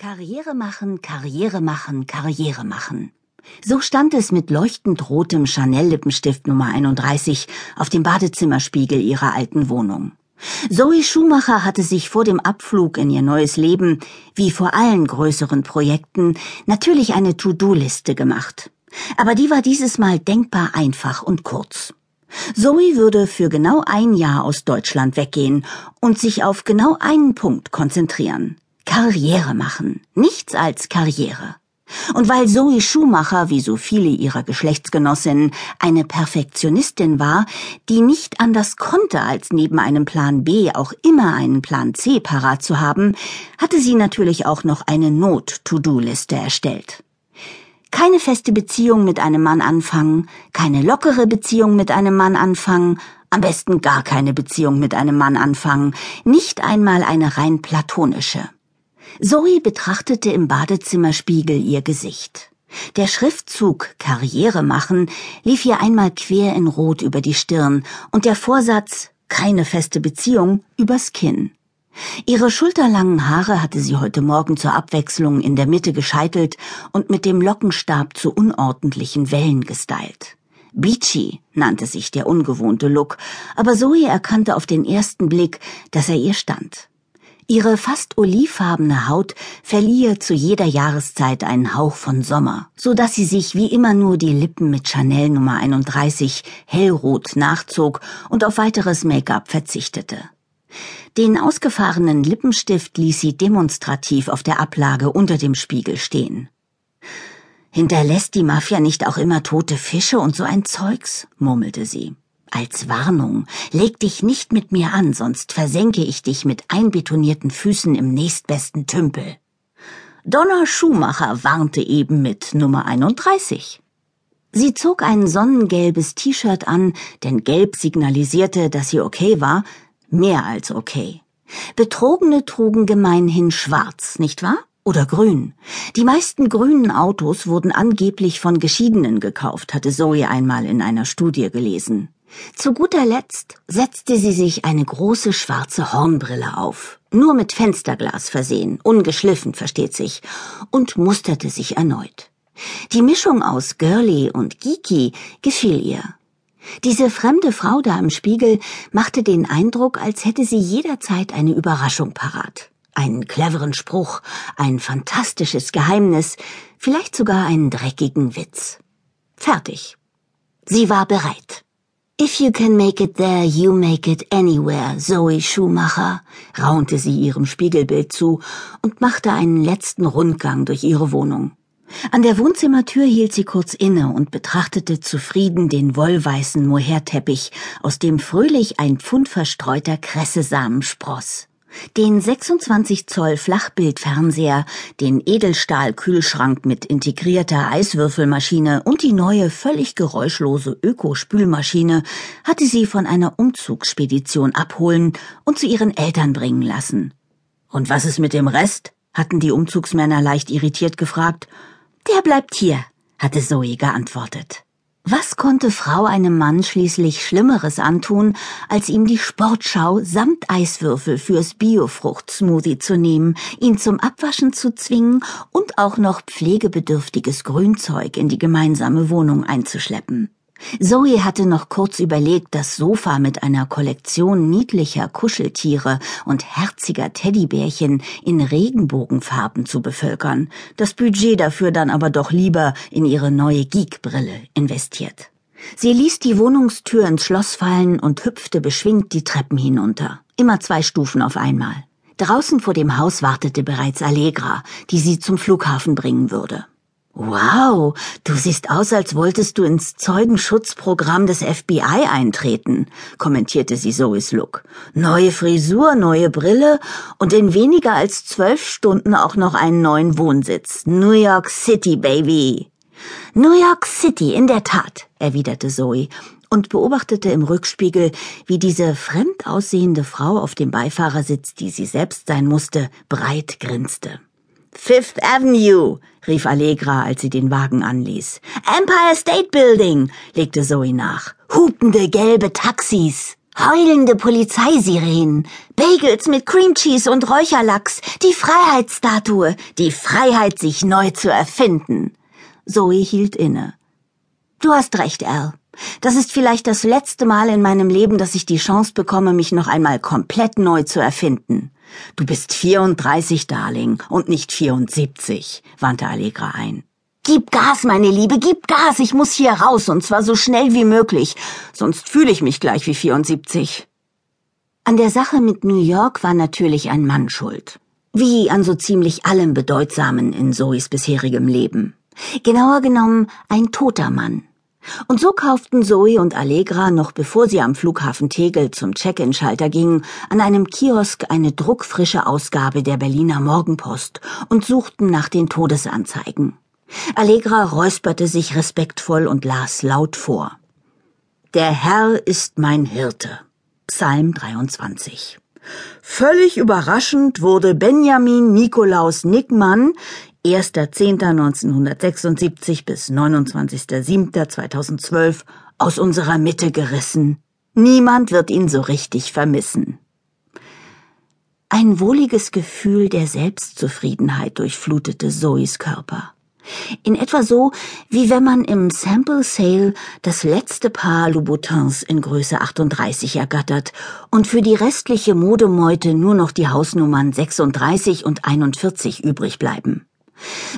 Karriere machen, Karriere machen, Karriere machen. So stand es mit leuchtend rotem Chanel-Lippenstift Nummer 31 auf dem Badezimmerspiegel ihrer alten Wohnung. Zoe Schumacher hatte sich vor dem Abflug in ihr neues Leben, wie vor allen größeren Projekten, natürlich eine To-Do-Liste gemacht. Aber die war dieses Mal denkbar einfach und kurz. Zoe würde für genau ein Jahr aus Deutschland weggehen und sich auf genau einen Punkt konzentrieren. Karriere machen, nichts als Karriere. Und weil Zoe Schumacher, wie so viele ihrer Geschlechtsgenossinnen, eine Perfektionistin war, die nicht anders konnte, als neben einem Plan B auch immer einen Plan C parat zu haben, hatte sie natürlich auch noch eine Not-To-Do-Liste erstellt. Keine feste Beziehung mit einem Mann anfangen, keine lockere Beziehung mit einem Mann anfangen, am besten gar keine Beziehung mit einem Mann anfangen, nicht einmal eine rein platonische. Zoe betrachtete im Badezimmerspiegel ihr Gesicht. Der Schriftzug Karriere machen lief ihr einmal quer in Rot über die Stirn und der Vorsatz keine feste Beziehung übers Kinn. Ihre schulterlangen Haare hatte sie heute Morgen zur Abwechslung in der Mitte gescheitelt und mit dem Lockenstab zu unordentlichen Wellen gestylt. Beachy nannte sich der ungewohnte Look, aber Zoe erkannte auf den ersten Blick, dass er ihr stand. Ihre fast olivfarbene Haut verlieh ihr zu jeder Jahreszeit einen Hauch von Sommer, so dass sie sich wie immer nur die Lippen mit Chanel Nummer 31 hellrot nachzog und auf weiteres Make-up verzichtete. Den ausgefahrenen Lippenstift ließ sie demonstrativ auf der Ablage unter dem Spiegel stehen. Hinterlässt die Mafia nicht auch immer tote Fische und so ein Zeugs? murmelte sie. Als Warnung, leg dich nicht mit mir an, sonst versenke ich dich mit einbetonierten Füßen im nächstbesten Tümpel. Donna Schumacher warnte eben mit Nummer 31. Sie zog ein sonnengelbes T-Shirt an, denn gelb signalisierte, dass sie okay war, mehr als okay. Betrogene trugen gemeinhin schwarz, nicht wahr? Oder grün. Die meisten grünen Autos wurden angeblich von Geschiedenen gekauft, hatte Zoe einmal in einer Studie gelesen. Zu guter Letzt setzte sie sich eine große schwarze Hornbrille auf, nur mit Fensterglas versehen, ungeschliffen, versteht sich, und musterte sich erneut. Die Mischung aus girly und geeky gefiel ihr. Diese fremde Frau da im Spiegel machte den Eindruck, als hätte sie jederzeit eine Überraschung parat. Einen cleveren Spruch, ein fantastisches Geheimnis, vielleicht sogar einen dreckigen Witz. Fertig. Sie war bereit. If you can make it there, you make it anywhere, Zoe Schumacher, raunte sie ihrem Spiegelbild zu und machte einen letzten Rundgang durch ihre Wohnung. An der Wohnzimmertür hielt sie kurz inne und betrachtete zufrieden den wollweißen Moherteppich, aus dem fröhlich ein Pfund verstreuter Kressesamen spross den 26 Zoll Flachbildfernseher, den Edelstahlkühlschrank mit integrierter Eiswürfelmaschine und die neue, völlig geräuschlose Ökospülmaschine hatte sie von einer Umzugsspedition abholen und zu ihren Eltern bringen lassen. Und was ist mit dem Rest? hatten die Umzugsmänner leicht irritiert gefragt. Der bleibt hier, hatte Zoe geantwortet. Was konnte Frau einem Mann schließlich Schlimmeres antun, als ihm die Sportschau samt Eiswürfel fürs Biofruchtsmoothie zu nehmen, ihn zum Abwaschen zu zwingen und auch noch pflegebedürftiges Grünzeug in die gemeinsame Wohnung einzuschleppen? Zoe hatte noch kurz überlegt, das Sofa mit einer Kollektion niedlicher Kuscheltiere und herziger Teddybärchen in Regenbogenfarben zu bevölkern, das Budget dafür dann aber doch lieber in ihre neue Geekbrille investiert. Sie ließ die Wohnungstür ins Schloss fallen und hüpfte beschwingt die Treppen hinunter, immer zwei Stufen auf einmal. Draußen vor dem Haus wartete bereits Allegra, die sie zum Flughafen bringen würde. Wow, du siehst aus, als wolltest du ins Zeugenschutzprogramm des FBI eintreten, kommentierte sie Zoes Look. Neue Frisur, neue Brille und in weniger als zwölf Stunden auch noch einen neuen Wohnsitz. New York City, Baby. New York City, in der Tat, erwiderte Zoe und beobachtete im Rückspiegel, wie diese fremd aussehende Frau auf dem Beifahrersitz, die sie selbst sein musste, breit grinste. Fifth Avenue, rief Allegra, als sie den Wagen anließ. Empire State Building, legte Zoe nach. Hupende gelbe Taxis. Heulende Polizeisirenen, Bagels mit Cream Cheese und Räucherlachs, die Freiheitsstatue, die Freiheit, sich neu zu erfinden. Zoe hielt inne. Du hast recht, Al. Das ist vielleicht das letzte Mal in meinem Leben, dass ich die Chance bekomme, mich noch einmal komplett neu zu erfinden. Du bist 34, Darling, und nicht 74, wandte Allegra ein. Gib Gas, meine Liebe, gib Gas, ich muss hier raus, und zwar so schnell wie möglich, sonst fühle ich mich gleich wie 74. An der Sache mit New York war natürlich ein Mann schuld. Wie an so ziemlich allem Bedeutsamen in Zoes bisherigem Leben. Genauer genommen ein toter Mann. Und so kauften Zoe und Allegra, noch bevor sie am Flughafen Tegel zum Check-in-Schalter gingen, an einem Kiosk eine druckfrische Ausgabe der Berliner Morgenpost und suchten nach den Todesanzeigen. Allegra räusperte sich respektvoll und las laut vor. Der Herr ist mein Hirte. Psalm 23. Völlig überraschend wurde Benjamin Nikolaus Nickmann 1.10.1976 bis 29.07.2012 aus unserer Mitte gerissen. Niemand wird ihn so richtig vermissen. Ein wohliges Gefühl der Selbstzufriedenheit durchflutete Zoes Körper. In etwa so, wie wenn man im Sample Sale das letzte Paar Louboutins in Größe 38 ergattert und für die restliche Modemeute nur noch die Hausnummern 36 und 41 übrig bleiben.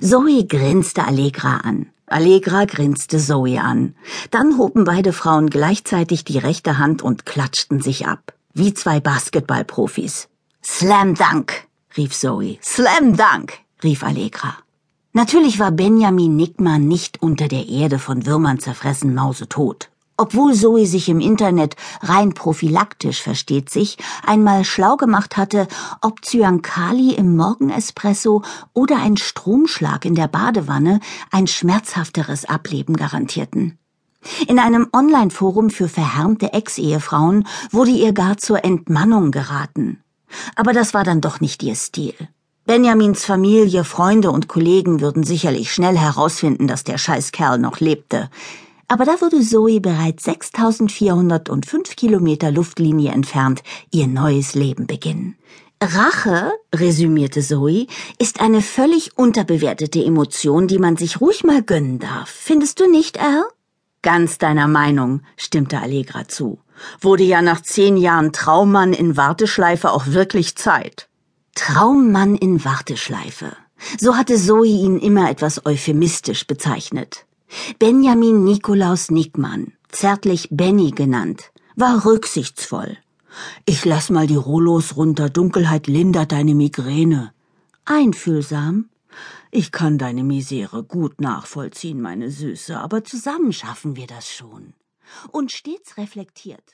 Zoe grinste Allegra an. Allegra grinste Zoe an. Dann hoben beide Frauen gleichzeitig die rechte Hand und klatschten sich ab. Wie zwei Basketballprofis. Slam Dunk, rief Zoe. Slam Dunk, rief Allegra. Natürlich war Benjamin Nickmann nicht unter der Erde von Würmern zerfressen mausetot. Obwohl Zoe sich im Internet rein prophylaktisch, versteht sich, einmal schlau gemacht hatte, ob Zyankali im Morgenespresso oder ein Stromschlag in der Badewanne ein schmerzhafteres Ableben garantierten. In einem Online-Forum für verhärmte Ex-Ehefrauen wurde ihr gar zur Entmannung geraten. Aber das war dann doch nicht ihr Stil. Benjamins Familie, Freunde und Kollegen würden sicherlich schnell herausfinden, dass der Scheißkerl noch lebte. Aber da würde Zoe bereits 6405 Kilometer Luftlinie entfernt ihr neues Leben beginnen. Rache, resümierte Zoe, ist eine völlig unterbewertete Emotion, die man sich ruhig mal gönnen darf. Findest du nicht, Al? Ganz deiner Meinung, stimmte Allegra zu. Wurde ja nach zehn Jahren Traummann in Warteschleife auch wirklich Zeit. Traummann in Warteschleife. So hatte Zoe ihn immer etwas euphemistisch bezeichnet. Benjamin Nikolaus Nickmann, zärtlich Benny genannt, war rücksichtsvoll. Ich lass mal die Rollos runter, Dunkelheit lindert deine Migräne. Einfühlsam. Ich kann deine Misere gut nachvollziehen, meine Süße, aber zusammen schaffen wir das schon. Und stets reflektiert.